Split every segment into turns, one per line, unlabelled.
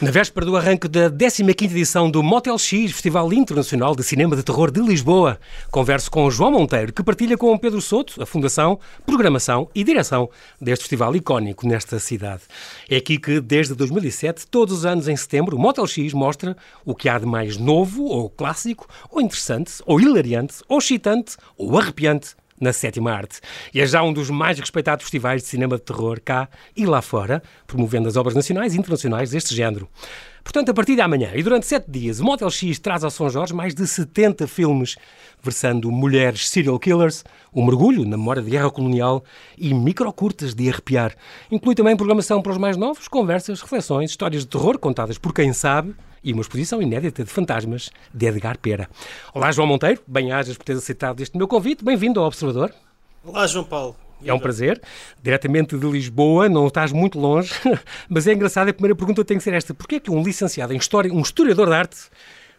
Na véspera do arranque da 15ª edição do Motel X, Festival Internacional de Cinema de Terror de Lisboa, converso com João Monteiro, que partilha com Pedro Souto a fundação, programação e direção deste festival icónico nesta cidade. É aqui que, desde 2007, todos os anos em setembro, o Motel X mostra o que há de mais novo, ou clássico, ou interessante, ou hilariante, ou excitante, ou arrepiante na sétima arte. E é já um dos mais respeitados festivais de cinema de terror cá e lá fora, promovendo as obras nacionais e internacionais deste género. Portanto, a partir de amanhã e durante sete dias, o Motel X traz ao São Jorge mais de 70 filmes versando mulheres serial killers, um mergulho na memória de guerra colonial e microcurtas de arrepiar. Inclui também programação para os mais novos, conversas, reflexões, histórias de terror contadas por quem sabe e uma exposição inédita de fantasmas de Edgar Pera. Olá, João Monteiro, bem-ajas por teres aceitado este meu convite. Bem-vindo ao Observador.
Olá, João Paulo.
É um prazer. Diretamente de Lisboa, não estás muito longe, mas é engraçado, a primeira pergunta tem que ser esta. Porquê é que um licenciado em História, um historiador de arte,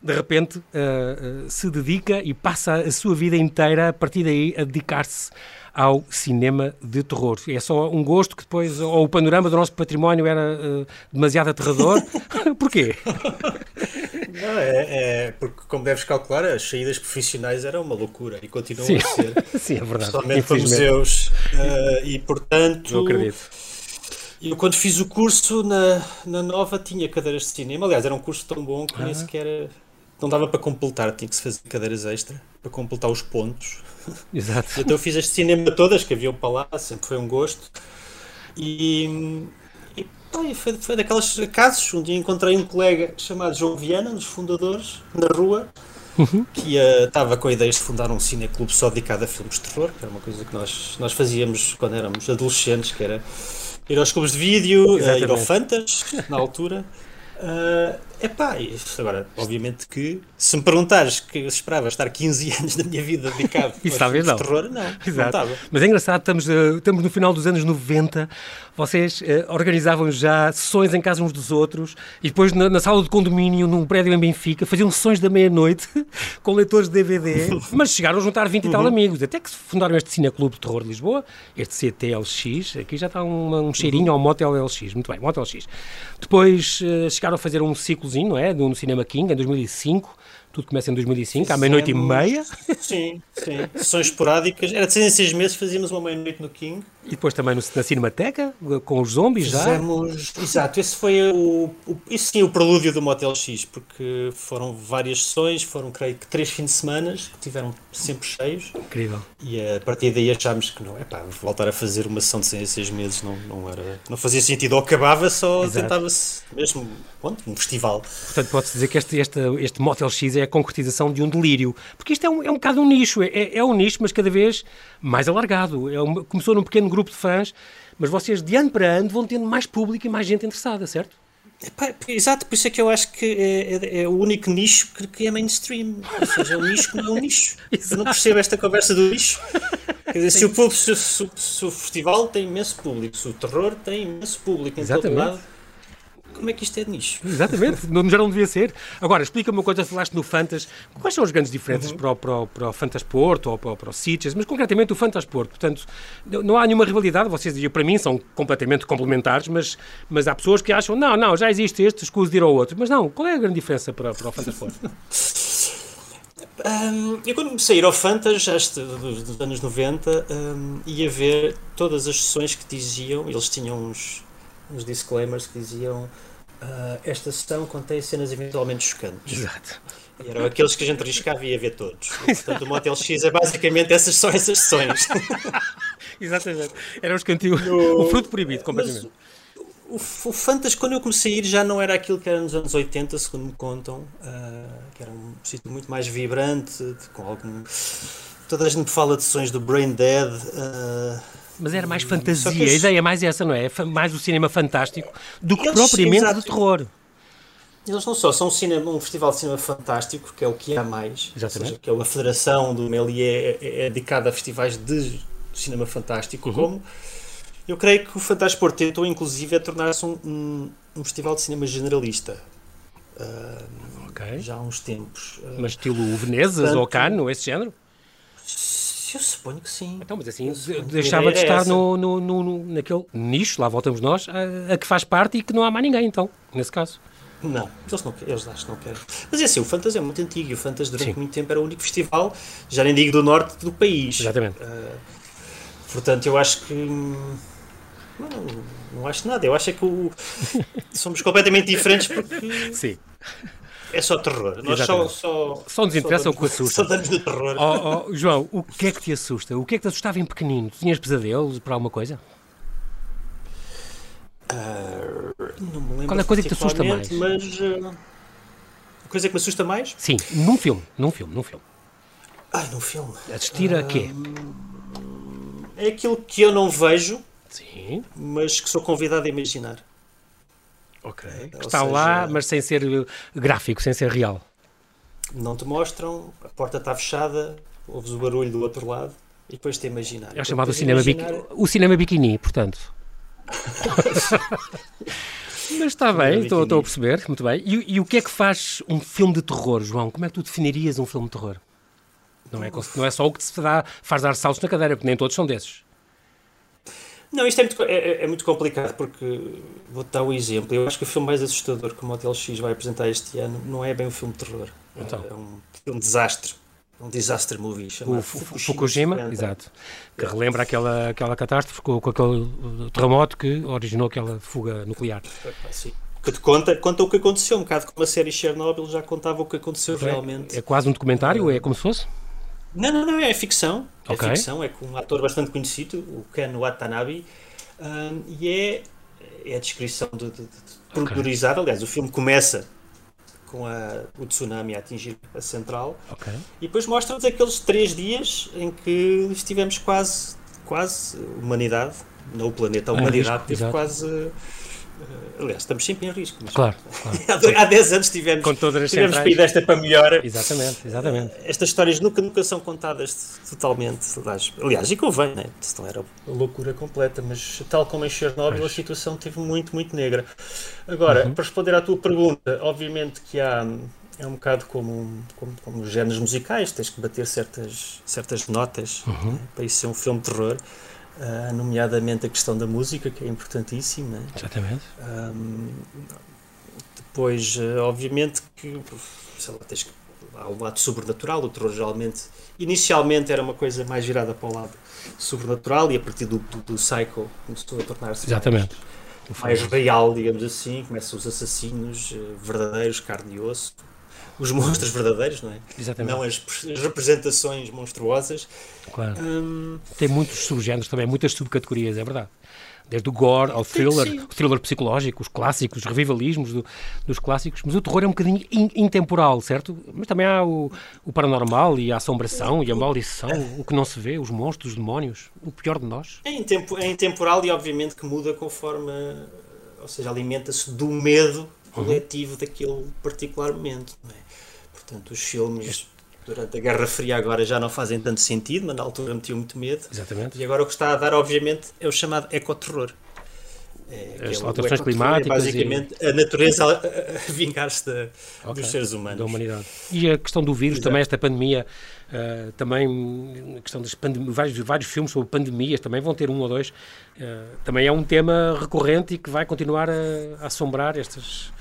de repente uh, uh, se dedica e passa a sua vida inteira, a partir daí, a dedicar-se ao cinema de terror. É só um gosto que depois, ou o panorama do nosso património era uh, demasiado aterrador. Porquê?
Não, é, é, porque, como deves calcular, as saídas profissionais eram uma loucura e continuam Sim. a ser.
Sim, é verdade.
Principalmente para museus. Uh, e, portanto.
Não acredito.
Eu, quando fiz o curso na, na Nova, tinha cadeiras de cinema. Aliás, era um curso tão bom que ah. nem sequer. Não dava para completar, tinha que se fazer cadeiras extra para completar os pontos.
Exato.
Então eu fiz as de cinema todas que haviam para lá, sempre foi um gosto. E, e foi, foi daqueles casos. Um dia encontrei um colega chamado João Viana, dos fundadores, na rua, uhum. que estava com a ideia de fundar um cineclube só dedicado a filmes de terror, que era uma coisa que nós, nós fazíamos quando éramos adolescentes, que era ir aos clubes de vídeo, uh, ir ao Fantas, na altura. Uh, epá, agora, obviamente que se me perguntares que eu esperava estar 15 anos da minha vida dedicado
a não.
terror, não, Exato. não
Mas é engraçado, estamos, uh, estamos no final dos anos 90, vocês uh, organizavam já sessões em casa uns dos outros e depois na, na sala de condomínio, num prédio em Benfica, faziam sessões da meia-noite com leitores de DVD, mas chegaram a juntar 20 e tal uhum. amigos, até que fundaram este Cineclube de Terror de Lisboa, este CTLX, aqui já está um, um cheirinho uhum. ao Motel LX, muito bem, Motel X. Depois uh, chegaram a fazer um ciclozinho, não é, no Cinema King, em 2005, tudo começa em 2005, Fizemos... à meia-noite e meia.
Sim, sim. Sessões esporádicas. Era de seis em seis meses, fazíamos uma meia-noite no King.
E depois também no, na Cinemateca, com os zombies
Fizemos... já. Exato, esse foi o, o, isso sim, o prelúdio do Motel X, porque foram várias sessões, foram creio que três fins de semana, que tiveram sempre cheios.
Incrível.
E a partir daí achámos que não, é pá, voltar a fazer uma sessão de seis em seis meses não, não, era, não fazia sentido. Ou acabava, só tentava-se mesmo, pronto, um festival.
Portanto, pode-se dizer que este, este, este Motel X é a concretização de um delírio. Porque isto é um, é um bocado um nicho, é, é um nicho, mas cada vez mais alargado. É um, começou num pequeno grupo de fãs, mas vocês de ano para ano vão tendo mais público e mais gente interessada, certo?
Epá, exato, por isso é que eu acho que é, é, é o único nicho que, que, é mainstream. Ou seja, é um nicho que não é um nicho. Eu não percebo esta conversa do nicho. Quer dizer, se o, público, se, se, se o, festival tem imenso público, se o terror tem imenso público em Exatamente. todo lado como é que isto é de nicho?
Exatamente, não, já não devia ser. Agora, explica-me uma coisa, falaste no Fantas, quais são as grandes diferenças uhum. para, o, para, o, para o Fantasporto ou para, para o Sitges, mas concretamente o Fantasporto, portanto, não há nenhuma rivalidade, vocês diziam, para mim são completamente complementares, mas, mas há pessoas que acham, não, não, já existe este, escuso de ir ao outro, mas não, qual é a grande diferença para, para o Fantasporto?
Um, eu quando comecei a ir ao Fantas, este, dos, dos anos 90, um, ia ver todas as sessões que diziam, eles tinham uns, uns disclaimers que diziam uh, esta sessão contém cenas eventualmente chocantes.
Exato.
E eram aqueles que a gente riscava e ia ver todos. portanto, o Motel X é basicamente essas, só essas sessões.
Exatamente. Eram os cantinhos. No... O fruto proibido, completamente.
O, o Fantas, quando eu comecei a ir, já não era aquilo que era nos anos 80, segundo me contam, uh, que era um sítio muito mais vibrante, com algum. Toda a gente fala de sessões do Brain Dead. Uh,
mas era mais fantasia, a ideia é mais essa, não é? Mais o cinema fantástico do que Eles, propriamente exato. do terror.
Eles não só são um, cinema, um festival de cinema fantástico, que é o que há mais, Exatamente. Seja, que é a Federação do Melier é, é, é dedicada a festivais de cinema fantástico, uhum. como eu creio que o Fantástico tentou inclusive a tornar-se um, um, um, festival de cinema generalista. Uh, okay. Já há uns tempos.
Uh, Mas estilo Venezas ou Cannes, esse género?
Eu suponho que sim.
Então, mas assim, deixava de estar no, no, no, naquele nicho, lá voltamos nós, a, a, que faz parte e que não há mais ninguém, então, nesse caso.
Não, eles, não, eles acho que não querem. Mas é assim, o Fantas é muito antigo e o Fantas durante Sim. muito tempo era o único festival, já nem digo do norte do país.
Exatamente. Uh,
portanto, eu acho que. Não, não acho nada. Eu acho é que o, somos completamente diferentes porque.
Sim.
É só terror. Nós só, só,
só nos interessa só o que assusta.
Só damos de terror.
Oh, oh, João, o que é que te assusta? O que é que te assustava em pequenino? Tinhas pesadelos por alguma coisa?
Uh, não me lembro.
Qual é a coisa que te assusta mais?
Mas. Uh, a coisa que me assusta mais?
Sim, num filme. Num filme, num filme.
Ah, num filme.
Assistir a quê?
É aquilo que eu não vejo,
Sim.
mas que sou convidado a imaginar.
Ok. Que está seja, lá, mas sem ser gráfico, sem ser real.
Não te mostram, a porta está fechada, ouves o barulho do outro lado e depois te imaginar.
É chamado o cinema, imaginar... o cinema biquini, portanto. mas está bem, estou, estou, a perceber, muito bem. E, e, o que é que faz um filme de terror, João? Como é que tu definirias um filme de terror? Não é, não é só o que te dá, faz dar saltos na cadeira, porque nem todos são desses.
Não, isto é muito, é, é, é muito complicado porque vou-te dar o um exemplo. Eu acho que o filme mais assustador que o Motel X vai apresentar este ano não é bem um filme de terror. Então. É um filme de desastre. Um disaster movie chamado
o Fukushima, Fukushima exato, que relembra aquela, aquela catástrofe com, com aquele terremoto que originou aquela fuga nuclear.
Sim que te conta, conta o que aconteceu, um bocado como a série Chernobyl já contava o que aconteceu é, realmente.
É quase um documentário, é como se fosse?
Não, não, não, é ficção. É okay. ficção, é com um ator bastante conhecido, o Ken Watanabe, um, e é, é a descrição de, de, de. Okay. Aliás, o filme começa com a, o tsunami a atingir a central
okay.
e depois mostra-nos aqueles três dias em que estivemos quase, quase, humanidade, não o planeta, a humanidade, é, teve quase aliás, estamos sempre em risco. Mas
claro, claro.
há 10 anos tivemos,
Com todas as
tivemos pedido esta para melhor.
Exatamente, exatamente. Uh,
estas histórias nunca, nunca são contadas totalmente. Aliás, e convém, né? não era loucura completa, mas tal como em Chernobyl, a situação esteve muito, muito negra. Agora, uhum. para responder à tua pergunta, obviamente que há. É um bocado como, como, como os géneros musicais, tens que bater certas, certas notas uhum. né? para isso ser um filme de terror uh, nomeadamente a questão da música, que é importantíssima. Né?
Exatamente.
Um, depois, uh, obviamente, que sei lá, tens que, há o lado sobrenatural, o terror geralmente, inicialmente era uma coisa mais virada para o lado sobrenatural e a partir do, do, do Psycho começou a tornar-se
Exatamente.
mais, mais real, digamos assim, começam os assassinos uh, verdadeiros, carne e osso, os monstros verdadeiros, não é?
Exatamente.
Não as, as representações monstruosas.
Claro. Hum... Tem muitos subgéneros também, muitas subcategorias, é verdade. Desde o gore ao thriller, o thriller psicológico, os clássicos, os revivalismos do, dos clássicos, mas o terror é um bocadinho in, intemporal, certo? Mas também há o, o, paranormal e a assombração e a maldição, o que não se vê, os monstros, os demónios, o pior de nós.
É, intempo, é intemporal e obviamente que muda conforme, ou seja, alimenta-se do medo coletivo uhum. daquele particular momento. É? Portanto, os filmes durante a Guerra Fria agora já não fazem tanto sentido, mas na altura metiam muito medo.
Exatamente.
E agora o que está a dar, obviamente, é o chamado ecoterror.
É, As é alterações climáticas.
É basicamente e... a natureza a, vingar-se okay. dos seres humanos.
Da humanidade. E a questão do vírus, Exato. também esta pandemia, uh, também a questão dos vários, vários filmes sobre pandemias, também vão ter um ou dois, uh, também é um tema recorrente e que vai continuar a, a assombrar estas,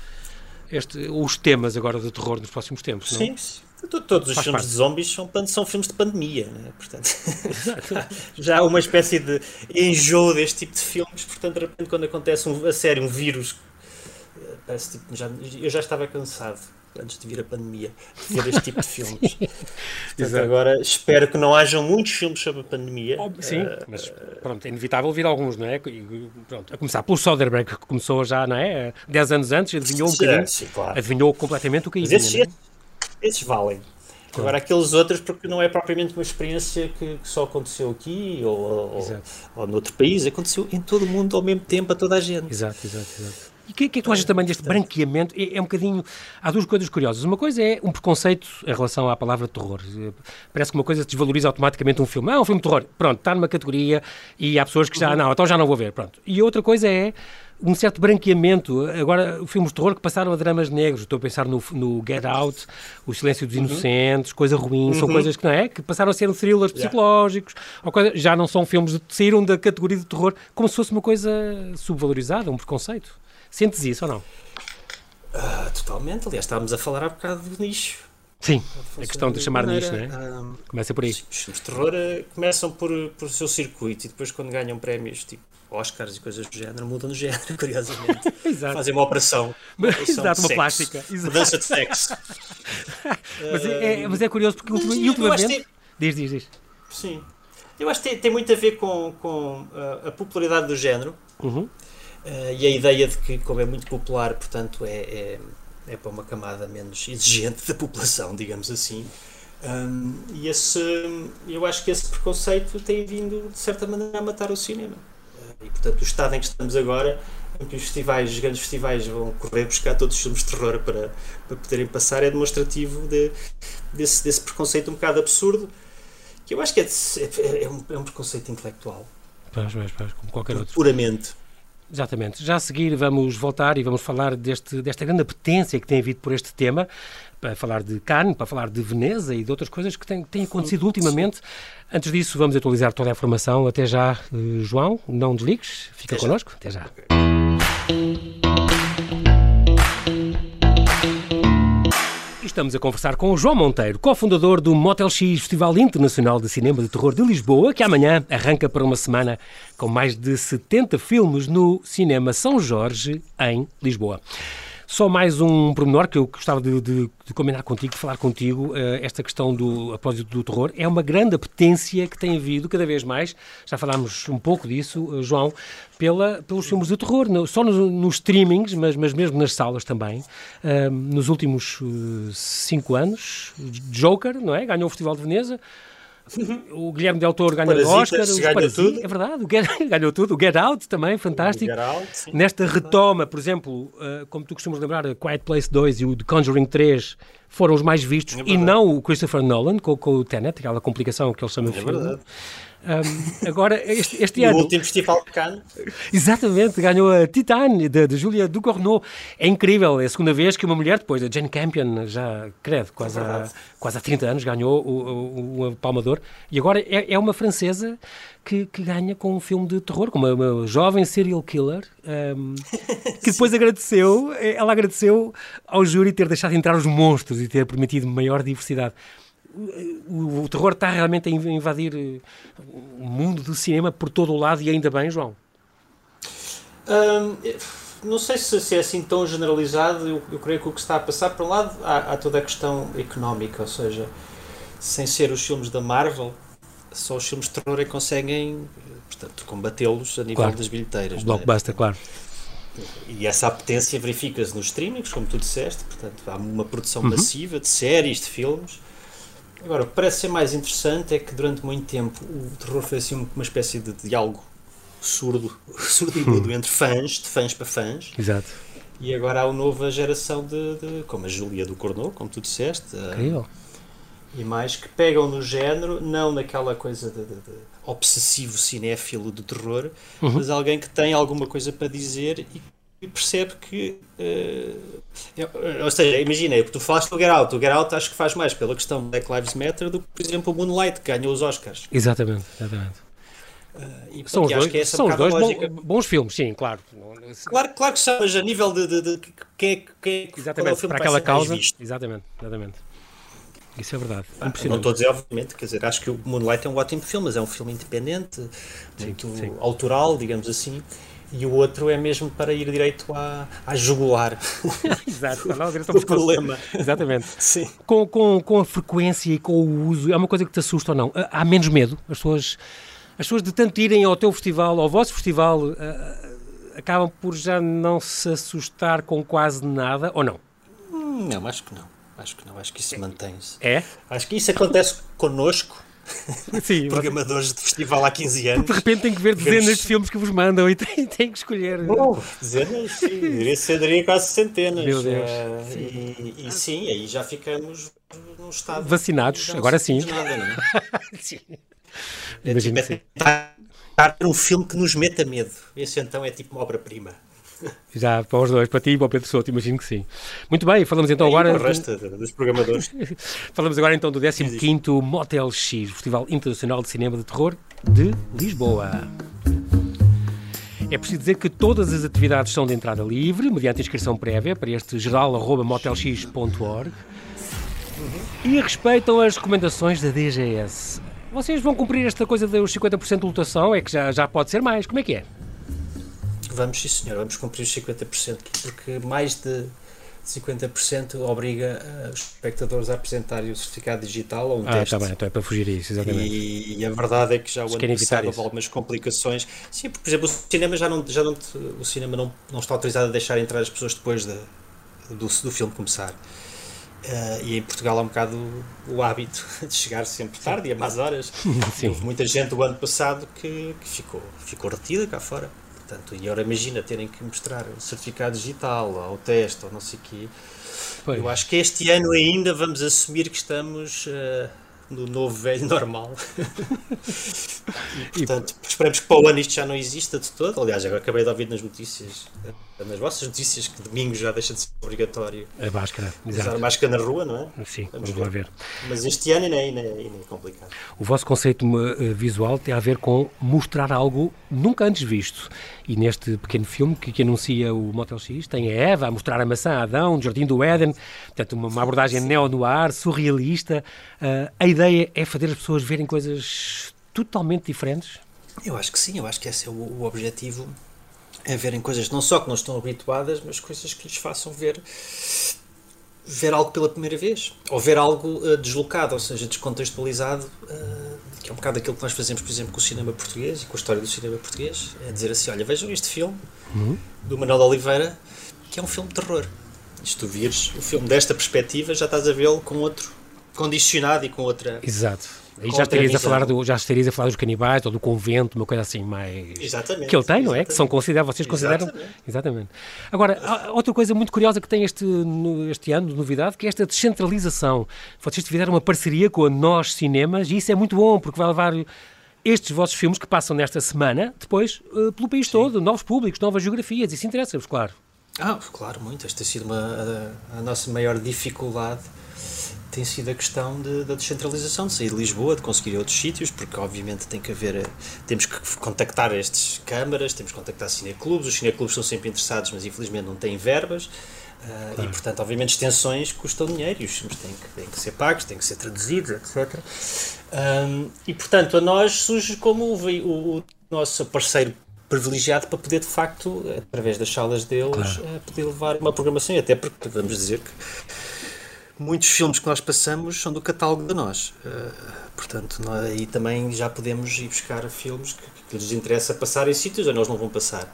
este, os temas agora do terror nos próximos tempos,
não? Sim, sim. Todos os Faz filmes parte. de zombies são, são filmes de pandemia, né? portanto já há uma espécie de enjoo deste tipo de filmes, portanto de repente quando acontece um, a sério um vírus eh, parece tipo, já, eu já estava cansado antes de vir a pandemia, de ver este tipo de filmes. Portanto, agora espero que não hajam muitos filmes sobre a pandemia.
sim, uh, mas pronto, é inevitável vir alguns, não é? E, pronto, a começar pelo Soderbergh, que começou já, não é? 10 anos antes, adivinhou um bocadinho, sim, claro. adivinhou completamente o que ia
esses, é? esses valem. Claro. Agora, aqueles outros, porque não é propriamente uma experiência que, que só aconteceu aqui ou, ou, ou noutro país, aconteceu em todo o mundo ao mesmo tempo, a toda a gente.
Exato, exato, exato. E o que, que, é que tu achas também deste branqueamento? É, é, um bocadinho. Há duas coisas curiosas. Uma coisa é um preconceito em relação à palavra terror. Parece que uma coisa desvaloriza automaticamente um filme. Ah, um filme de terror. Pronto, está numa categoria e há pessoas que já. Uhum. Não, então já não vou ver. Pronto. E outra coisa é um certo branqueamento. Agora, filmes de terror que passaram a dramas negros. Estou a pensar no, no Get Out, O Silêncio dos uhum. Inocentes, Coisa Ruim. Uhum. São coisas que não é? Que passaram a ser thrillers yeah. psicológicos. Ou coisa, já não são filmes de. saíram da categoria de terror como se fosse uma coisa subvalorizada, um preconceito. Sentes isso ou não?
Uh, totalmente, aliás, estávamos a falar há bocado do nicho.
Sim, a questão de chamar nicho, não é? Um, Começa por aí.
Os filmes de terror uh, começam por, por o seu circuito e depois, quando ganham prémios tipo Oscars e coisas do género, mudam de género, curiosamente. Fazem uma operação.
Uma operação Exato, uma plástica.
Mudança de sexo.
mas, é, é, mas é curioso porque ultima, ultimamente. Diz, diz, diz.
Sim. Eu acho que tem, tem muito a ver com, com uh, a popularidade do género uhum. Uh, e a ideia de que, como é muito popular, portanto, é, é, é para uma camada menos exigente da população, digamos assim. Um, e esse, eu acho que esse preconceito tem vindo, de certa maneira, a matar o cinema. Uh, e, portanto, o estado em que estamos agora, em que os festivais, os grandes festivais, vão correr buscar todos os filmes de terror para, para poderem passar, é demonstrativo de, desse, desse preconceito um bocado absurdo que eu acho que é, é, é, um, é um preconceito intelectual.
Pois, pois, pois, como qualquer outro.
Puramente.
Exatamente. Já a seguir vamos voltar e vamos falar deste, desta grande apetência que tem havido por este tema, para falar de Cannes, para falar de Veneza e de outras coisas que têm, têm acontecido ultimamente. Antes disso, vamos atualizar toda a informação. Até já, eh, João, não desligues, fica Até connosco. Já. Até já. Estamos a conversar com o João Monteiro, cofundador do Motel X, Festival Internacional de Cinema de Terror de Lisboa, que amanhã arranca para uma semana com mais de 70 filmes no Cinema São Jorge, em Lisboa. Só mais um pormenor que eu gostava de, de, de combinar contigo, de falar contigo, uh, esta questão do apósito do terror. É uma grande apetência que tem havido cada vez mais, já falámos um pouco disso, uh, João, pela, pelos filmes de terror, só nos, nos, streamings, mas, mas mesmo nas salas também. Uh, nos últimos cinco anos, Joker, não é? Ganhou o Festival de Veneza. O Guilherme Del Toro ganha o Oscar, os
ganhou tudo.
é verdade, o Get, ganhou tudo. O Get Out também, fantástico.
Out,
Nesta retoma, por exemplo, uh, como tu costumas lembrar, a Quiet Place 2 e o The Conjuring 3 foram os mais vistos, é e não o Christopher Nolan com, com o Tenet, aquela complicação que ele chama é filme. Verdade. Um, agora, este, este ano.
O último Festival de Cannes.
Exatamente, ganhou a Titane, de, de Julia Ducournau. É incrível, é a segunda vez que uma mulher, depois da Jane Campion, já, credo, quase, é há, quase há 30 anos, ganhou o, o, o Palmador. E agora é, é uma francesa que, que, ganha com um filme de terror, com uma, uma jovem serial killer, um, que depois agradeceu, ela agradeceu ao júri ter deixado entrar os monstros e ter permitido maior diversidade o, o, terror está realmente a invadir eh, o mundo do cinema por todo o lado e ainda bem, João?
Hum, não sei se, se, é assim tão generalizado. Eu, eu, creio que o que está a passar, por um lado, há, há, toda a questão económica, ou seja, sem ser os filmes da Marvel, só os filmes de terror é que conseguem portanto, combatê-los a nível
claro.
das bilheteiras.
O blockbuster, é? claro.
E essa apetência verifica-se nos streamings, como tu disseste, portanto, há uma produção uhum. massiva de séries, de filmes Agora, o que parece ser mais interessante é que durante muito tempo o terror foi assim uma espécie de diálogo surdo, surdo e mudo entre fãs, de fãs para fãs.
Exato.
E agora há uma nova geração de, de como a Júlia do Cornô, como tu disseste.
Incrível.
E mais que pegam no género, não naquela coisa de, de, de obsessivo cinéfilo do terror, uhum. mas alguém que tem alguma coisa para dizer e e percebe que. Uh, ou seja, imagina, é que tu falaste do Get Out. O Get Out acho que faz mais pela questão Black Lives Matter do que, por exemplo, o Moonlight, que ganhou os Oscars.
Exatamente, exatamente. Uh, são os dois, é são os dois bons, bons, filmes, sim, claro.
Claro, claro que são, mas a nível de, de, de quem é, quem é,
exatamente, é o filme para aquela causa. Exatamente, exatamente. Isso é verdade.
Ah, não estou a dizer, obviamente, quer dizer, acho que o Moonlight é um ótimo filme, mas é um filme independente, sim, muito sim. autoral, digamos assim e o outro é mesmo para ir direito à, à jugular.
Exato,
problema.
Exatamente.
Sim.
Com, com, com a frequência e com o uso, é uma coisa que te assusta ou não? Há menos medo? As pessoas, as pessoas de tanto irem ao teu festival, ao vosso festival, uh, acabam por já não se assustar com quase nada ou não?
Hum, não, acho que não. Acho que não, acho que isso mantém-se.
É?
Acho que isso acontece connosco Sim, programadores de festival há 15 anos.
De repente tem que ver dezenas Vemos... de filmes que vos mandam e tem, tem que escolher.
Oh, dezenas, sim, diria ser quase centenas.
Meu Deus.
Uh, sim. E, e, sim, aí já ficamos num estado.
Vacinados, agora sim. Nada,
não é? sim. É, tipo, é tentar um filme que nos meta medo. Esse então é tipo uma obra-prima.
Já para os dois, para ti e para o Pedro Souto, imagino que sim. Muito bem, falamos então é, agora.
O resto dos programadores.
falamos agora então do 15 Motel X, Festival Internacional de Cinema de Terror de Lisboa. É preciso dizer que todas as atividades são de entrada livre, mediante inscrição prévia para este geral.motelx.org e respeitam as recomendações da DGS. Vocês vão cumprir esta coisa dos 50% de lotação? É que já, já pode ser mais. Como é que é?
Vamos, sim, senhor. Vamos cumprir os 50%, porque mais de 50% obriga uh, os espectadores a apresentarem o certificado digital ou um
ah,
teste.
Ah, está bem, então é para fugir a isso, exatamente.
E, e, a verdade é que já o ano passado houve algumas complicações. Sim, porque, por exemplo, o cinema já não, já não, o cinema não, não está autorizado a deixar entrar as pessoas depois de, do, do filme começar. Uh, e em Portugal há um bocado o hábito de chegar sempre tarde e a más horas. Sim. Houve muita gente o ano passado que, que ficou, ficou retida cá fora. Portanto, e agora imagina terem que mostrar o certificado digital ou o teste ou não sei o quê. Pois. Eu acho que este ano ainda vamos assumir que estamos uh, no novo velho normal. e, portanto, e... esperemos que para o ano isto já não exista de todo. Aliás, agora acabei de ouvir nas notícias nas vossas notícias que domingo já deixa de ser obrigatório
a máscara,
usar a máscara na rua, não é?
Sim, vamos, vamos lá ver.
Mas este ano ainda é, ainda, é, ainda é complicado.
O vosso conceito uh, visual tem a ver com mostrar algo nunca antes visto. E neste pequeno filme que, que anuncia o Motel X, tem a Eva a mostrar a maçã a Adão, no Jardim do Éden, portanto, uma, uma abordagem neo-noir, surrealista. Uh, a ideia é fazer as pessoas verem coisas totalmente diferentes?
Eu acho que sim, eu acho que esse é o, o objetivo a verem coisas não só que não estão habituadas, mas coisas que lhes façam ver ver algo pela primeira vez, ou ver algo uh, deslocado, ou seja, descontextualizado, uh, que é um bocado aquilo que nós fazemos, por exemplo, com o cinema português e com a história do cinema português, é dizer assim, olha, vejam este filme uhum. do Manuel de Oliveira, que é um filme de terror. se tu vires o filme desta perspectiva, já estás a vê-lo com outro condicionado e com outra...
Exato Aí já estarias, a falar do, já estarias a falar dos canibais ou do convento, uma coisa assim mais.
Exatamente.
Que ele tem, não
é?
Que são considerados, vocês consideram. Exatamente. exatamente. Agora, outra coisa muito curiosa que tem este, este ano de novidade, que é esta descentralização. Vocês tiveram uma parceria com a Nós Cinemas e isso é muito bom, porque vai levar estes vossos filmes que passam nesta semana, depois uh, pelo país Sim. todo, novos públicos, novas geografias. Isso interessa-vos, claro.
Ah, claro, muito. Esta tem sido uma, a, a nossa maior dificuldade tem sido a questão de, da descentralização, de sair de Lisboa, de conseguir outros sítios, porque obviamente tem que haver, temos que contactar estas câmaras, temos que contactar cineclubes, os cineclubes são sempre interessados, mas infelizmente não têm verbas, uh, claro. e portanto obviamente extensões custam dinheiro, e os filmes têm que, têm que ser pagos, têm que ser traduzidos, etc. Um, e portanto a nós surge como o, o, o nosso parceiro privilegiado para poder de facto, através das salas deles, claro. uh, poder levar uma programação, e até porque vamos dizer que muitos filmes que nós passamos são do catálogo de nós. Uh, portanto, nós, aí também já podemos ir buscar filmes que, que lhes interessa passar em sítios ou nós não vão passar.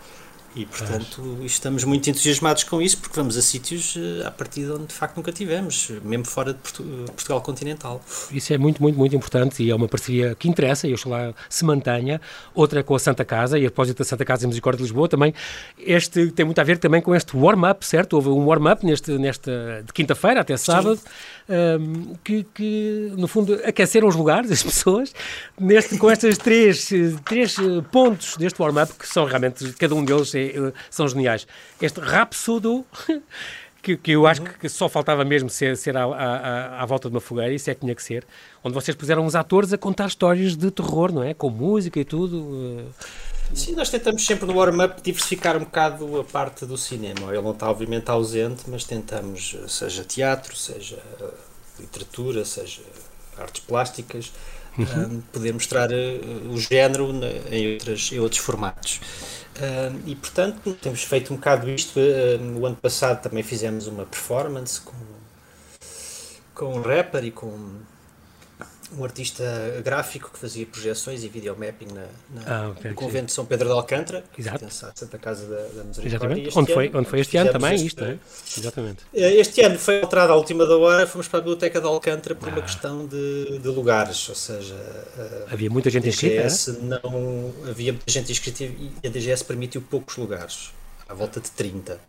E, portanto, estamos muito entusiasmados com isso porque vamos a sítios a partir de onde de facto nunca tivemos, mesmo fora de Portugal continental.
Isso é muito, muito, muito importante e é uma parceria que interessa e oxalá se mantenha. Outra com a Santa Casa e a propósito da Santa Casa em Misericórdia de Lisboa também. Este tem muito a ver também com este warm-up, certo? Houve um warm-up neste, nesta, de quinta-feira até sábado. Um, que, que, no fundo aqueceram os lugares, as pessoas, neste, com estes três, três pontos deste warm-up, que são realmente, cada um deles é eh, são geniais. Este Rapsodo, que, que eu acho que só faltava mesmo ser, ser à, à, à, volta de uma fogueira, isso é que tinha que ser, onde vocês puseram os atores a contar histórias de terror, não é? Com música e tudo. Eh.
Sim, nós tentamos sempre no warm-up diversificar um bocado a parte do cinema. Ele não está obviamente ausente, mas tentamos, seja teatro, seja literatura, seja artes plásticas, uhum. um, poder mostrar uh, o género na, em, outras, em outros formatos. Uh, e portanto temos feito um bocado isto. Uh, o ano passado também fizemos uma performance com, com um rapper e com um artista gráfico que fazia projeções e videomapping na, na ah, okay, no convento de São Pedro de Alcântara, Exato. Santa Casa da, da
Misericórdia. Onde foi, onde foi este ano também este, isto, é? Exatamente.
Eh, este ano foi alterado à última da hora, fomos para a Biblioteca de Alcântara por ah. uma questão de, de, lugares, ou seja...
Eh, havia muita gente inscrita,
não Havia muita gente inscrita e a DGS permitiu poucos lugares, à volta de 30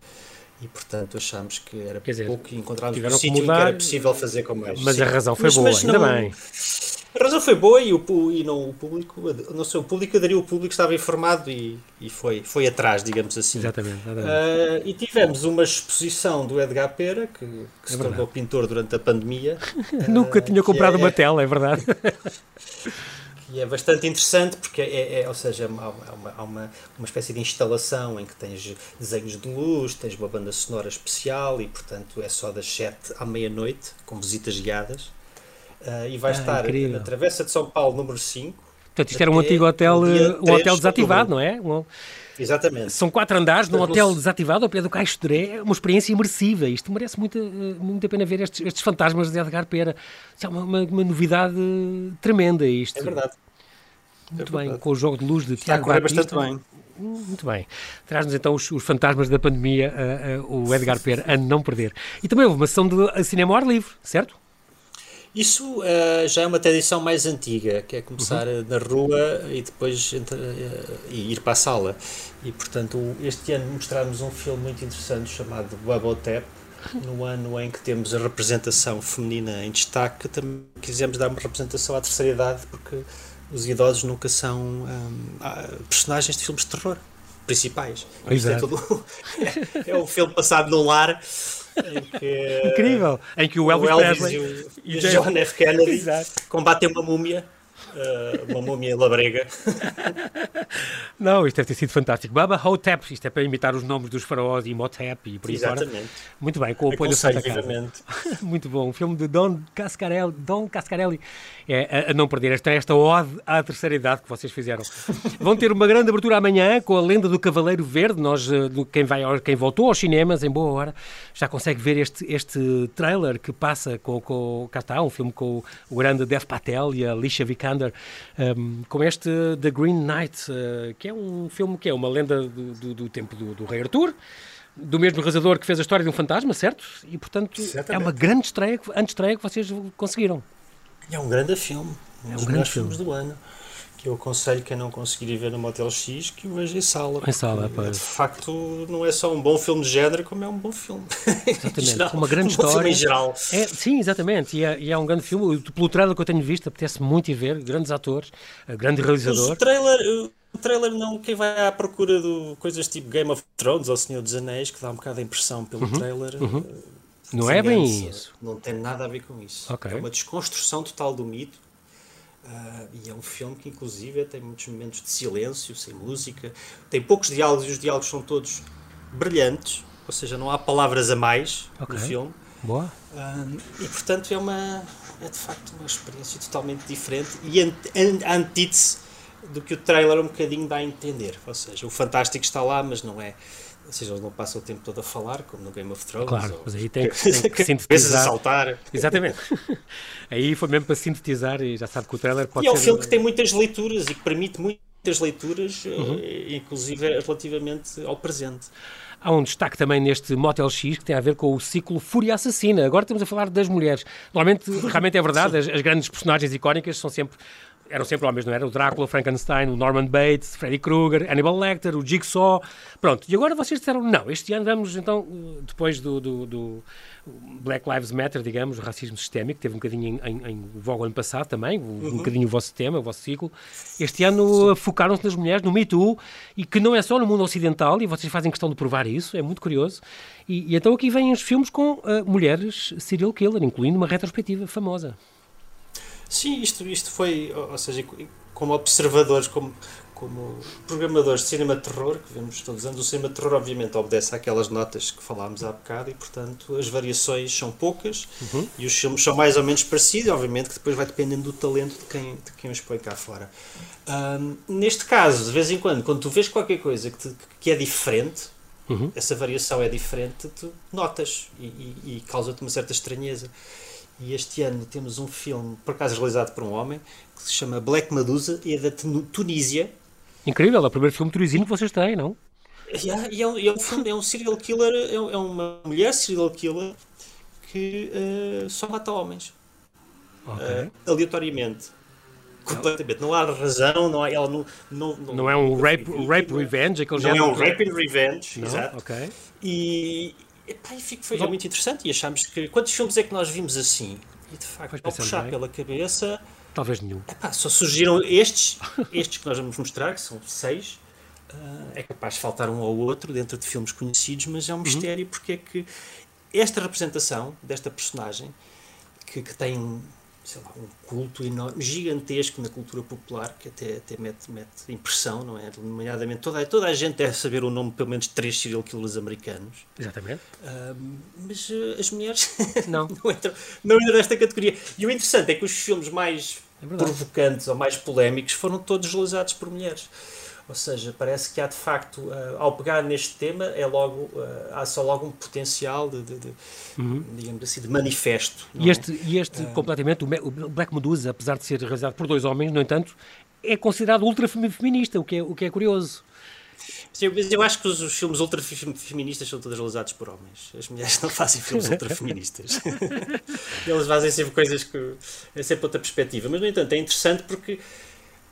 e portanto achámos que era dizer, pouco e encontramos um sítio que era possível fazer com mais.
Mas Sim. a razão foi mas, boa, mas ainda não, bem.
A razão foi boa e, o, e não o público, não sei, o público aderiu, o público estava informado e, e foi, foi atrás, digamos assim.
Exatamente. exatamente.
Uh, e tivemos uma exposição do Edgar Pera, que, que é se tornou pintor durante a pandemia.
Nunca uh, tinha comprado é, uma tela, é verdade.
E é bastante interessante porque é, é, ou seja, há, uma, há uma, uma espécie de instalação em que tens desenhos de luz, tens uma banda sonora especial e, portanto, é só das 7 à meia-noite, com visitas guiadas. Uh, e vai ah, estar incrível. na Travessa de São Paulo, número 5.
Portanto, isto era um antigo hotel, um hotel desativado, não é? Um...
Exatamente.
São quatro andares num hotel desativado ao pé do Caixo de Dré, é uma experiência imersiva. Isto merece muito, muito a pena ver estes, estes fantasmas de Edgar Pera. é uma, uma, uma, novidade tremenda isto.
É verdade.
Muito é bem, com o jogo de luz de Tiago
Está a bastante bem.
Muito bem. Traz-nos então os, os, fantasmas da pandemia, uh, uh, o Edgar Pera, a não perder. E também houve uma sessão de cinema ao ar livre, certo?
Isso uh, já é uma tradição mais antiga, que é começar uhum. na rua e depois uh, ir para a sala. E portanto, este ano mostramos um filme muito interessante chamado Bubble Tap, no ano em que temos a representação feminina em destaque, também quisemos dar uma representação à terceira idade, porque os idosos nunca são um, personagens de filmes de terror principais.
É, todo...
é, é um filme passado num lar
que, Incrível! Em que o Elvis, o Elvis
Presley e o, e o John F. Kennedy combatem uma múmia uh, uma múmia labrega.
Não, isto deve ter sido fantástico. Baba Hotep, isto é para imitar os nomes dos faraós e Motep e por aí
Exatamente. fora.
Muito bem, com o apoio da Santa Casa. Muito bom, um filme de Don Cascarelli, Don Cascarelli. É, a, a não perder esta, esta ode à terceira idade que vocês fizeram. Vão ter uma grande abertura amanhã com a lenda do Cavaleiro Verde. Nós, eh, quem, vai, quem voltou aos cinemas em boa hora, já consegue ver este, este trailer que passa com, com cá está, um filme com o grande Dev Patel e a Alicia Vikander um, com este The Green Knight, uh, que é um filme que é uma lenda do, do, do tempo do, do, Rei Arthur, do mesmo realizador que fez a história de um fantasma, certo? E portanto Exatamente. é uma grande estreia, estreia que vocês conseguiram.
É um grande filme, um é um dos melhores filmes do ano que eu aconselho quem não conseguir ver no Motel X que o veja em sala.
Em sala,
pois. De facto, não é só um bom filme de género, como é um bom filme.
Exatamente, geral, uma grande um história.
em geral.
É, sim, exatamente, e é, e é, um grande filme. Pelo trailer que eu tenho visto, apetece muito ir ver, grandes atores, eh, grande realizador.
O trailer, o trailer não, quem vai à procura de coisas tipo Game of Thrones ou Senhor dos Anéis, que dá um bocado a impressão pelo uhum, trailer.
Uhum. Eh, não é bem isso.
Não tem nada a ver com isso. Okay. É uma desconstrução total do mito Uh, e é um filme que, inclusive, tem muitos momentos de silêncio, sem música, tem poucos diálogos e os diálogos são todos brilhantes, ou seja, não há palavras a mais okay. no filme.
Boa.
Uh, e, portanto, é uma é de facto uma experiência totalmente diferente e antítese do que o trailer um bocadinho dá a entender. Ou seja, o fantástico está lá, mas não é ou seja, eles não passam o tempo todo a falar, como no Game of Thrones.
Claro, mas aí tem que, tem que sintetizar.
a saltar.
Exatamente. aí foi mesmo para sintetizar e já sabe que o trailer pode
e
ser...
é um filme que tem muitas leituras e que permite muitas leituras, eh, uhum. inclusive relativamente ao presente.
Há um destaque também neste Motel X que tem a ver com o ciclo Fúria Assassina. Agora estamos a falar das mulheres. Normalmente, realmente é verdade, as, as grandes personagens icónicas são sempre eram sempre homens, não era? O Drácula, Frankenstein, o Norman Bates, Freddy Krueger, Hannibal Lecter, o Jigsaw. Pronto, e agora vocês disseram, não, este ano vamos, então, depois do, do, do Black Lives Matter, digamos, o racismo sistémico, teve um bocadinho em, em, em voga ano passado também, uhum. um bocadinho o vosso tema, o vosso ciclo. Este ano focaram-se nas mulheres, no Me Too, e que não é só no mundo ocidental, e vocês fazem questão de provar isso, é muito curioso. E, e então aqui vêm os filmes com uh, mulheres serial killer, incluindo uma retrospectiva famosa.
Sim, isto, isto foi, ou seja, como observadores, como, como programadores de cinema de terror, que vemos todos os anos, o cinema de terror obviamente obedece àquelas notas que falámos há bocado e, portanto, as variações são poucas uhum. e os filmes são mais ou menos parecidos, obviamente que depois vai dependendo do talento de quem, de quem os põe cá fora. Um, neste caso, de vez em quando, quando tu vês qualquer coisa que, te, que é diferente, uhum. essa variação é diferente, tu notas e, e, e causa-te uma certa estranheza. E este ano temos um filme, por acaso realizado por um homem, que se chama Black Medusa e é da Tunísia.
Incrível, é o primeiro filme tunisino que vocês têm, não?
Yeah, e é, um, é, um filme, é um serial killer, é, é uma mulher serial killer que uh, só mata homens. Okay. Uh, aleatoriamente. Completamente. Não há razão, não há. Ela não, não,
não, não é um rape, rape revenge, aquele
Não é um rape and revenge,
não?
exato.
Okay.
E, Epá, e fico, foi Bom. muito interessante e achámos que. Quantos filmes é que nós vimos assim? E de facto, ao puxar bem. pela cabeça.
Talvez nenhum.
Epá, só surgiram estes, estes que nós vamos mostrar, que são seis. Uh, é capaz de faltar um ou outro dentro de filmes conhecidos, mas é um uhum. mistério uhum. porque é que esta representação desta personagem que, que tem sei lá, um culto enorme, gigantesco na cultura popular, que até, até mete, mete impressão, não é? Nomeadamente, toda, toda a gente deve saber o nome de pelo menos três serial killers americanos.
Exatamente.
Uh, mas uh, as mulheres não. não, entram, não entram nesta categoria. E o interessante é que os filmes mais é provocantes ou mais polémicos foram todos realizados por mulheres. Ou seja, parece que há de facto, uh, ao pegar neste tema, é logo, uh, há só logo um potencial de, de, de uhum. digamos assim, de manifesto.
E este, é? e este completamente, o Black Medusa, apesar de ser realizado por dois homens, no entanto, é considerado ultra feminista, o que é, o que é curioso.
Sim, mas eu acho que os, os filmes ultra-feministas são todos realizados por homens. As mulheres não fazem filmes ultra-feministas. Eles fazem sempre coisas que. é sempre outra perspectiva. Mas, no entanto, é interessante porque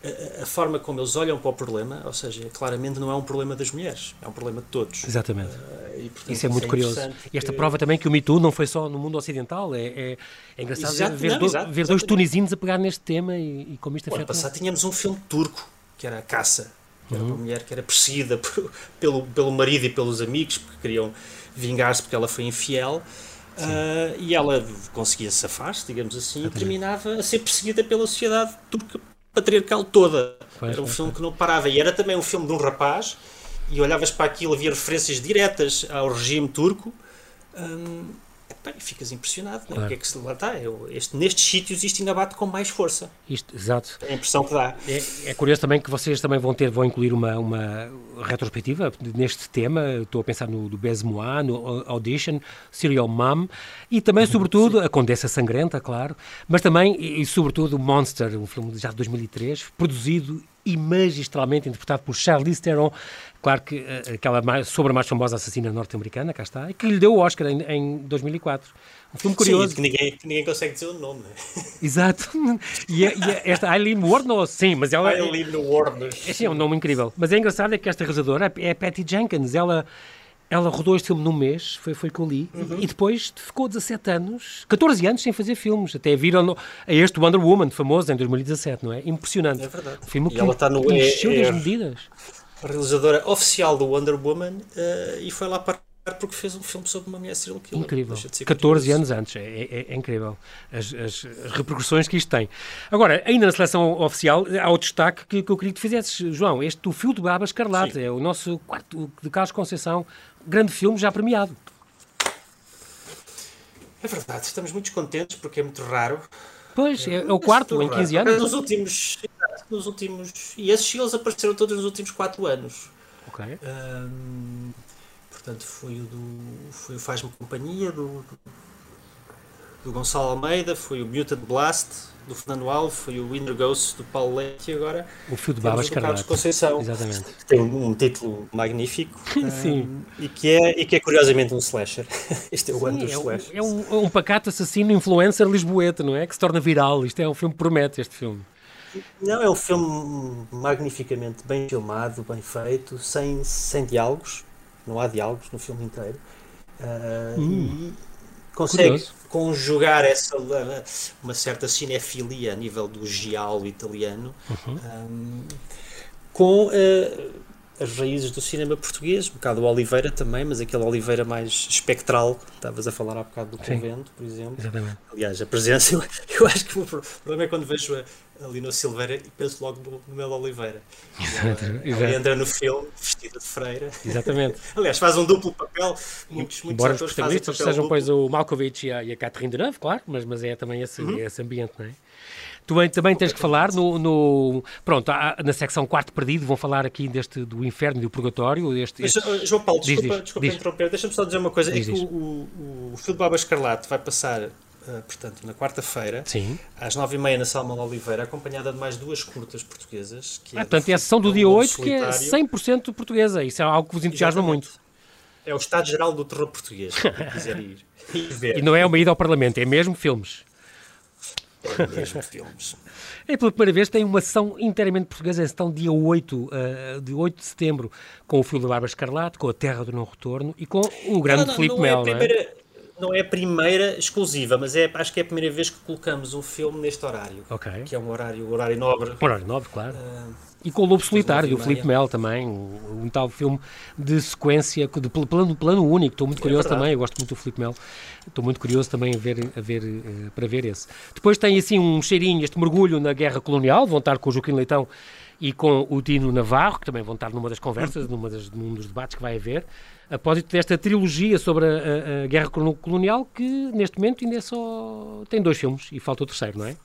a, a, forma como eles olham para o problema, ou seja, claramente não é um problema das mulheres, é um problema de todos.
Exatamente. Uh, e, portanto, isso é muito isso é curioso. E esta que... prova também que o Me Too não foi só no mundo ocidental, é, é, é engraçado exato, ver, não, do, exato, ver dois tunisinos a pegar neste tema e, e como isto afeta.
Ano passado tínhamos um filme turco, que era A Caça, que era uhum. uma mulher que era perseguida por, pelo, pelo marido e pelos amigos, porque queriam vingar-se porque ela foi infiel. Uh, e ela conseguia safar-se, digamos assim, e terminava a ser perseguida pela sociedade turca patriarcal toda. Pois, era um filme que não parava. E era também um filme de um rapaz, e olhavas para aquilo, havia referências diretas ao regime turco. Hum, e ficas impressionado, claro. né? o que é que se lá está? Eu, este, nestes sítios isto ainda bate com mais força.
Isto, exato.
É a impressão que dá.
É, é, curioso também que vocês também vão ter, vão incluir uma, uma retrospectiva neste tema, estou a pensar no do Besmois, no Audition, Serial Mom, e também, sobretudo, Sim. a Condessa Sangrenta, claro, mas também, e, e sobretudo, Monster, um filme já de 2003, produzido e magistralmente interpretado por Charlize Theron, claro que uh, aquela mais, sobre a mais famosa assassina norte-americana, cá está, e que lhe deu o Oscar em, em 2004. Um filme curioso.
Sim, que ninguém, que ninguém consegue dizer o nome, né?
Exato. E, e esta Eileen Wuornos, sim, mas ela...
Eileen Wuornos.
É, sim, é um nome incrível. Mas é engraçado é que esta realizadora é, é Patty Jenkins, ela... Ela rodou este filme num mês, foi, foi que eu li, uhum. e depois ficou 17 anos, 14 anos sem fazer filmes, até viram a este Wonder Woman, famoso, em 2017, não é? Impressionante.
É verdade.
Um filme
e
que
ela está no... encheu
é, das medidas.
A realizadora oficial do Wonder Woman uh, e foi lá para porque fez um filme sobre uma mulher serial killer.
Incrível. 14 anos antes, é, é, é incrível as, as, repercussões que isto tem. Agora, ainda na seleção oficial, há o destaque que, que eu queria que tu fizesses, João, este do Fio de Baba Escarlate, Sim. é o nosso quarto de Carlos Conceição, grande filme já premiado.
É verdade, estamos muito contentes porque é muito raro.
Pois, é, é o quarto em 15 anos.
Nos últimos, nos últimos. E esses filmes apareceram todos nos últimos 4 anos.
Ok. Um,
Portanto, foi o do. Foi o Faz-me Companhia, do, do Gonçalo Almeida, foi o Mutant Blast, do Fernando Alves, foi o Winter Ghost, do Paulo Leite e agora.
O Fio de Babas Carlos
Conceição.
Exatamente.
Que tem um, um título magnífico.
Sim.
Um, e, que é, e que é curiosamente um slasher. este é o ano dos é
slashers. É um, é um pacato assassino influencer lisboeta, não é? Que se torna viral. Isto é um filme que promete, este filme.
Não, é um filme magnificamente bem filmado, bem feito, sem, sem diálogos não há diálogos no filme inteiro. Uh, hum, e consegue curioso. conjugar essa uma certa cinefilia a nível do giallo italiano uhum. um, com uh, as raízes do cinema português, um bocado o Oliveira também, mas aquele Oliveira mais espectral, estavas a falar há bocado do Sim. Convento, por exemplo.
Exatamente.
Aliás, a presença, eu, eu acho que o problema é quando vejo a, ali no Silveira e penso logo no, no Mel Oliveira. Ele entra no filme vestido de freira.
Exatamente.
Aliás, faz um duplo papel. Muitos, muitos
Embora os protagonistas sejam, pois, o Malkovich e a, e a Catherine Deneuve, claro, mas, mas é também esse, uhum. esse ambiente, não é? Tu também tens que falar no, no pronto, na secção quarto perdido, vão falar aqui deste do inferno e do purgatório. Este, este...
Mas, João Paulo, desculpa, diz, desculpa diz. interromper, deixa-me só dizer uma coisa, diz, é que o, o, o filme de Baba Escarlate vai passar Uh, portanto, na quarta-feira, às nove e meia na Salma Oliveira, acompanhada de mais duas curtas portuguesas. Que
ah, é portanto, é a sessão do dia 8 que é 100% portuguesa. Isso é algo que vos entusiasma muito.
É o Estado-Geral do Terror Português, quiser ir e ver.
E não é uma ida ao Parlamento, é mesmo filmes.
É mesmo filmes.
É pela primeira vez tem uma sessão inteiramente portuguesa, sessão dia 8, uh, de 8 de setembro, com o filme da Barba Escarlate, com a Terra do Não Retorno e com o grande não, não, Filipe.
É primeira, não é a primeira exclusiva, mas é, acho que é a primeira vez que colocamos um filme neste horário.
Ok.
Que é um horário, horário nobre.
Um horário nobre, claro. Uh, e com o Lobo Solitário, do Felipe Mel também, um, um, tal filme de sequência, de plano, plano único. Estou muito é curioso é também, eu gosto muito do Felipe Mel. Estou muito curioso também a ver, a ver, uh, para ver esse. Depois tem assim um cheirinho, este mergulho na guerra colonial, vão estar com o Joaquim Leitão e com o Dino Navarro, que também vão estar numa das conversas, numa das, num dos debates que vai haver, a propósito desta trilogia sobre a, a, a, guerra colonial, que neste momento ainda é só. tem dois filmes e falta o terceiro, não é?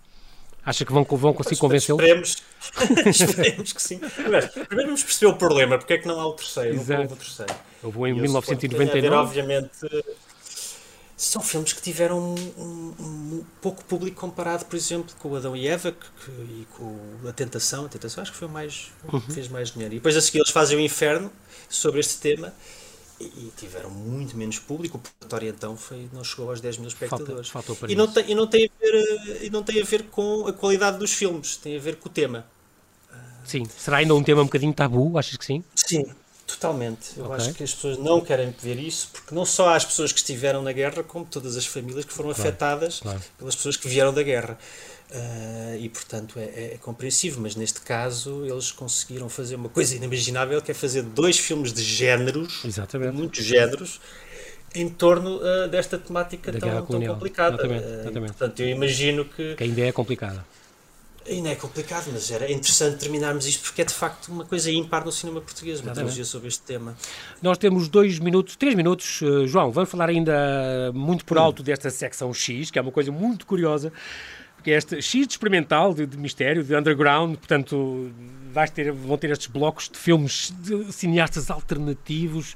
Acha que vão, vão conseguir convencê-lo?
Esperemos. esperemos que sim. Mas, primeiro vamos perceber o problema, porque é que não há o terceiro, Exato. não houve o terceiro.
Houve em 1999. Ver,
obviamente, são filmes que tiveram um, um, um, pouco público comparado, por exemplo, com o Adão e Eva que, e com a Tentação. A Tentação acho que foi mais, uhum. fez mais dinheiro. E depois a seguir eles fazem o Inferno sobre este tema e, e tiveram muito menos público. O purgatório então foi, não chegou aos 10 mil espectadores.
Falta,
e, não tem, e, não tem a ver, e não tem a ver com a qualidade dos filmes, tem a ver com o tema.
Sim, será ainda um tema um bocadinho tabu, achas que sim?
Sim, Totalmente. Eu okay. acho que as pessoas não querem ver isso, porque não só há as pessoas que estiveram na guerra, como todas as famílias que foram claro, afetadas claro. pelas pessoas que vieram da guerra. Uh, e portanto é, é, é, compreensível, mas neste caso eles conseguiram fazer uma coisa inimaginável que é fazer dois filmes de géneros,
Exatamente.
muitos géneros, em torno uh, desta temática tão, tão, complicada.
Exatamente, exatamente.
portanto, eu imagino que.
Que ainda é complicada.
Ainda é complicado, mas era interessante terminarmos isto porque é de facto uma coisa ímpar no cinema português, uma trilogia sobre este tema.
Nós temos dois minutos, três minutos, uh, João, vamos falar ainda muito por alto desta secção X, que é uma coisa muito curiosa, porque é este X de experimental, de, de mistério, de underground, portanto vais ter, vão ter estes blocos de filmes de cineastas alternativos,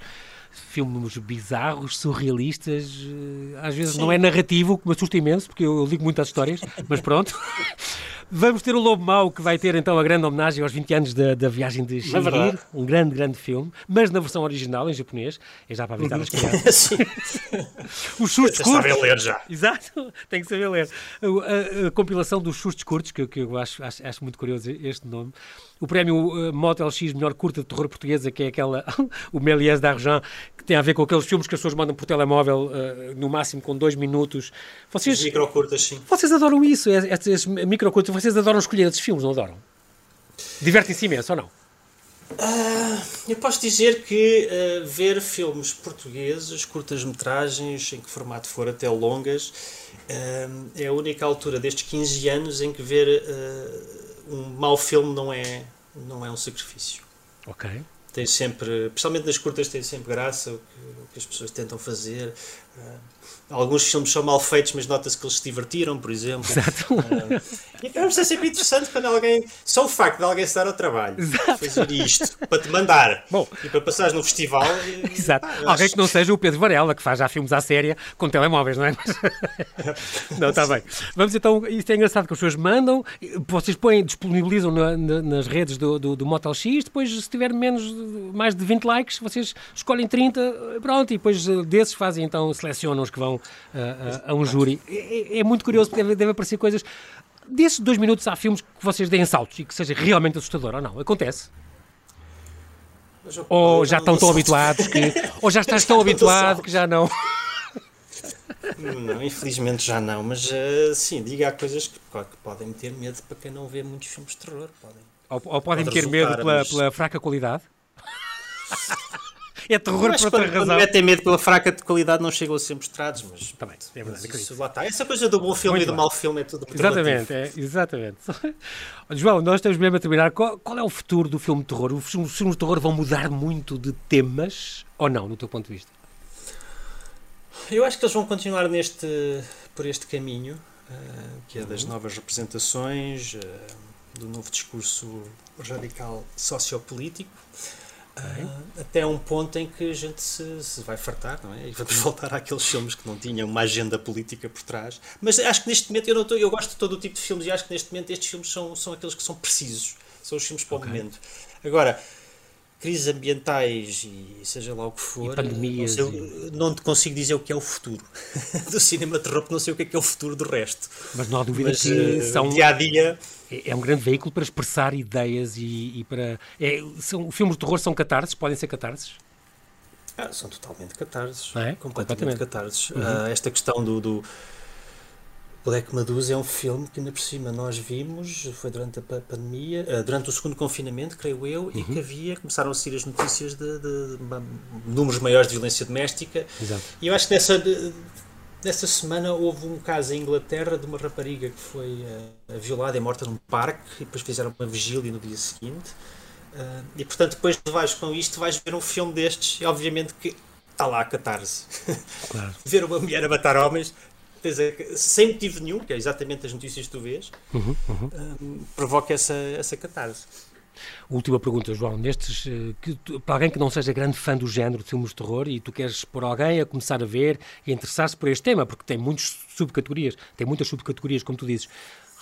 filmes bizarros, surrealistas, eh, às vezes Sim. não é narrativo, que me assusta imenso, porque eu, eu ligo muito às histórias, mas pronto. Vamos ter o Lobo Mau, que vai ter então a grande homenagem aos 20 anos da, da viagem de Shihiro, um grande, grande filme, mas na versão original, em japonês, é já para avisar as crianças. Os sustos curtos.
saber ler já.
Exato, tem que saber ler. A, a, a compilação dos sustos curtos, que, que eu acho, acho, acho muito curioso este nome o prémio uh, Motel X Melhor Curta de Terror Portuguesa, que é aquela, o Méliès d'Argent, que tem a ver com aqueles filmes que as pessoas mandam por telemóvel, uh, no máximo com dois minutos.
Vocês, microcurtas, sim.
Vocês adoram isso, esses microcurtas, vocês adoram escolher esses filmes, não adoram? Divertem-se imenso ou não?
Uh, eu posso dizer que uh, ver filmes portugueses, curtas-metragens, em que formato for até longas, uh, é a única altura destes 15 anos em que ver um mau filme não é, não é um sacrifício.
Ok.
Tem sempre, principalmente nas curtas, tem sempre graça o que, o que as pessoas tentam fazer. Alguns filmes são mal feitos, mas nota-se que eles se divertiram, por exemplo.
Exato. Uh,
e acaba ser sempre interessante quando alguém. Só o facto de alguém se dar ao trabalho Exato. fazer isto para te mandar Bom, e para passares no festival.
Exato. alguém acho... que não seja o Pedro Varela, que faz já filmes à séria com telemóveis, não é? não, está bem. Vamos então. Isto é engraçado que as pessoas mandam, vocês põem, disponibilizam na, na, nas redes do, do, do Motel X, depois, se tiver menos, mais de 20 likes, vocês escolhem 30, pronto, e depois desses fazem então, selecionam os que vão a, a um júri. É, é, muito curioso, porque deve, deve aparecer coisas. Desses dois minutos há filmes que vocês deem saltos e que seja realmente assustador ou não? Acontece? Ou já estão tão habituados que. Ou já estás tão habituado que já não.
Não, infelizmente já não, mas uh, sim, diga há coisas que, que, podem meter medo para quem não vê muitos filmes de terror. Podem,
ou, ou podem meter medo pela, mas... pela fraca qualidade? é terror por outra quando, razão.
Quando medo pela fraca de qualidade não chegam a ser mostrados, mas
também é verdade.
Mas isso, lá está. Essa coisa do bom filme muito e do mau filme é tudo muito
Exatamente, é, exatamente. João, nós estamos mesmo a terminar. Qual, qual, é o futuro do filme de terror? Os filmes, os filmes de terror vão mudar muito de temas ou não, no teu ponto de vista?
Eu acho que eles vão continuar neste, por este caminho, uh, que é das uhum. novas representações, uh, do novo discurso radical sociopolítico. Uh, até um ponto em que a gente se, se, vai fartar, não é? E vamos voltar àqueles filmes que não tinham uma agenda política por trás. Mas acho que neste momento, eu, não tô, eu gosto de todo o tipo de filmes e acho que neste momento estes filmes são, são aqueles que são precisos. São os filmes para okay. o momento. Agora, crises ambientais e seja lá o que for,
e pandemias
não, sei, não te consigo dizer o que é o futuro do cinema de terror, porque não sei o que é, que é o futuro do resto.
Mas não há dúvida Mas, que
uh, são dia a dia.
É, é um grande veículo para expressar ideias e, e para. É, são, filmes de terror são catarses, podem ser catarses?
Ah, são totalmente catarses.
É?
Completamente catarses. Uhum. Uh, esta questão do, do Black Medusa é um filme que, ainda por cima, nós vimos, foi durante a pandemia, uh, durante o segundo confinamento, creio eu, uhum. e que havia, começaram a sair as notícias de, de, de, de números maiores de violência doméstica.
Exato.
E eu acho que nessa, nessa semana houve um caso em Inglaterra de uma rapariga que foi uh, violada e morta num parque, e depois fizeram uma vigília no dia seguinte. Uh, e portanto, depois de vais com isto, vais ver um filme destes, e obviamente que está lá a catarse. Claro. ver uma mulher a matar homens, sem motivo nenhum, que é exatamente as notícias que tu vês, uhum, uhum. Um, provoca essa, essa catarse.
Última pergunta, João. Nestes, eh, que, para alguém que não seja grande fã do género de filmes de terror e tu queres pôr alguém a começar a ver e a interessar-se por este tema, porque tem muitas subcategorias, tem muitas subcategorias, como tu dizes,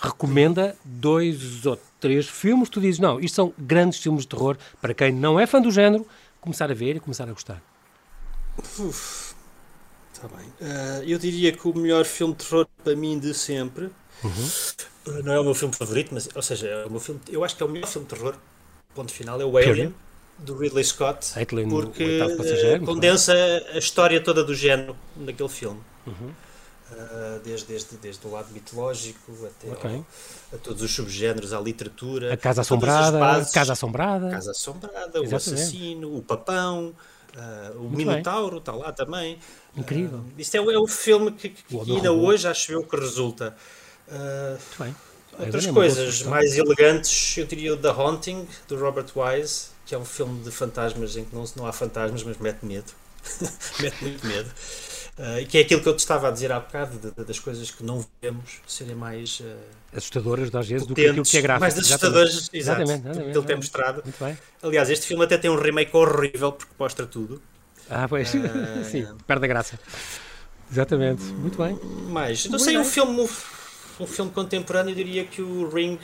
recomenda dois ou três filmes, tu dizes, não, isto são grandes filmes de terror para quem não é fã do género, começar a ver e começar a gostar.
Uf, tá bem. Uh, eu diria que o melhor filme de terror para mim de sempre uhum. não é o meu filme favorito, mas, ou seja, é o meu filme, eu acho que é o melhor filme de terror, ponto final, é o Alien. Do Ridley Scott,
Alien,
porque condensa a história toda do género naquele filme. Uhum. Uh, desde, desde, desde o lado mitológico até okay. ao, a todos os subgéneros, à literatura.
A Casa Assombrada, bases, Casa Assombrada.
Casa Assombrada, Exatamente. o Assassino, o Papão, uh, o Muito Minotauro está lá também.
Incrível. Uh,
isto é, é o filme que, que ainda robô. hoje acho eu que resulta.
Muito bem.
Outras coisas mais elegantes, eu diria o The Haunting, do Robert Wise, que é um filme de fantasmas em que não, não há fantasmas, mas mete medo. mete muito medo. Uh, que é aquilo que eu te estava a dizer há bocado, de, de, das coisas que não vemos serem mais uh,
assustadoras às vezes do que aquilo que é gráfico.
Mais assustadoras, exatamente, exatamente, exatamente, do que ele tem mostrado. Muito bem. Aliás, este filme até tem um remake horrível porque mostra tudo.
Ah, pois, uh, sim, perde a graça. Exatamente, muito bem.
Mas, não sei, um filme, um filme contemporâneo, eu diria que o Ring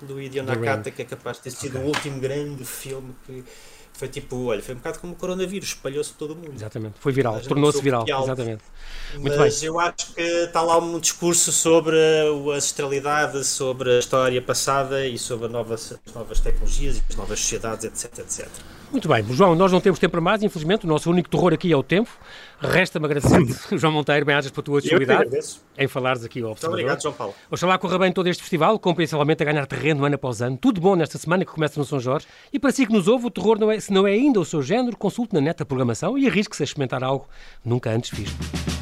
do Hideo Nakata, que é capaz de ter sido okay. o último grande filme que foi tipo, olha, foi um bocado como o coronavírus, espalhou-se todo o mundo.
Exatamente, foi viral, tornou-se viral. Exatamente.
Muito Mas bem. eu acho que está lá um discurso sobre a ancestralidade, sobre a história passada e sobre novas, as novas tecnologias e as novas sociedades, etc, etc.
Muito bem, João, nós não temos tempo para mais, infelizmente, o nosso único terror aqui é o tempo. Resta-me agradecer, João Monteiro, bem-ajas pela tua disponibilidade em falares aqui ao
Observador. Muito obrigado, João Paulo.
Oxalá corra bem todo este festival, compensavelmente a ganhar terreno ano após ano. Tudo bom nesta semana que começa no São Jorge. E para si que nos ouve, o terror, não é, se não é ainda o seu género, consulte na neta programação e arrisque-se a experimentar algo nunca antes visto.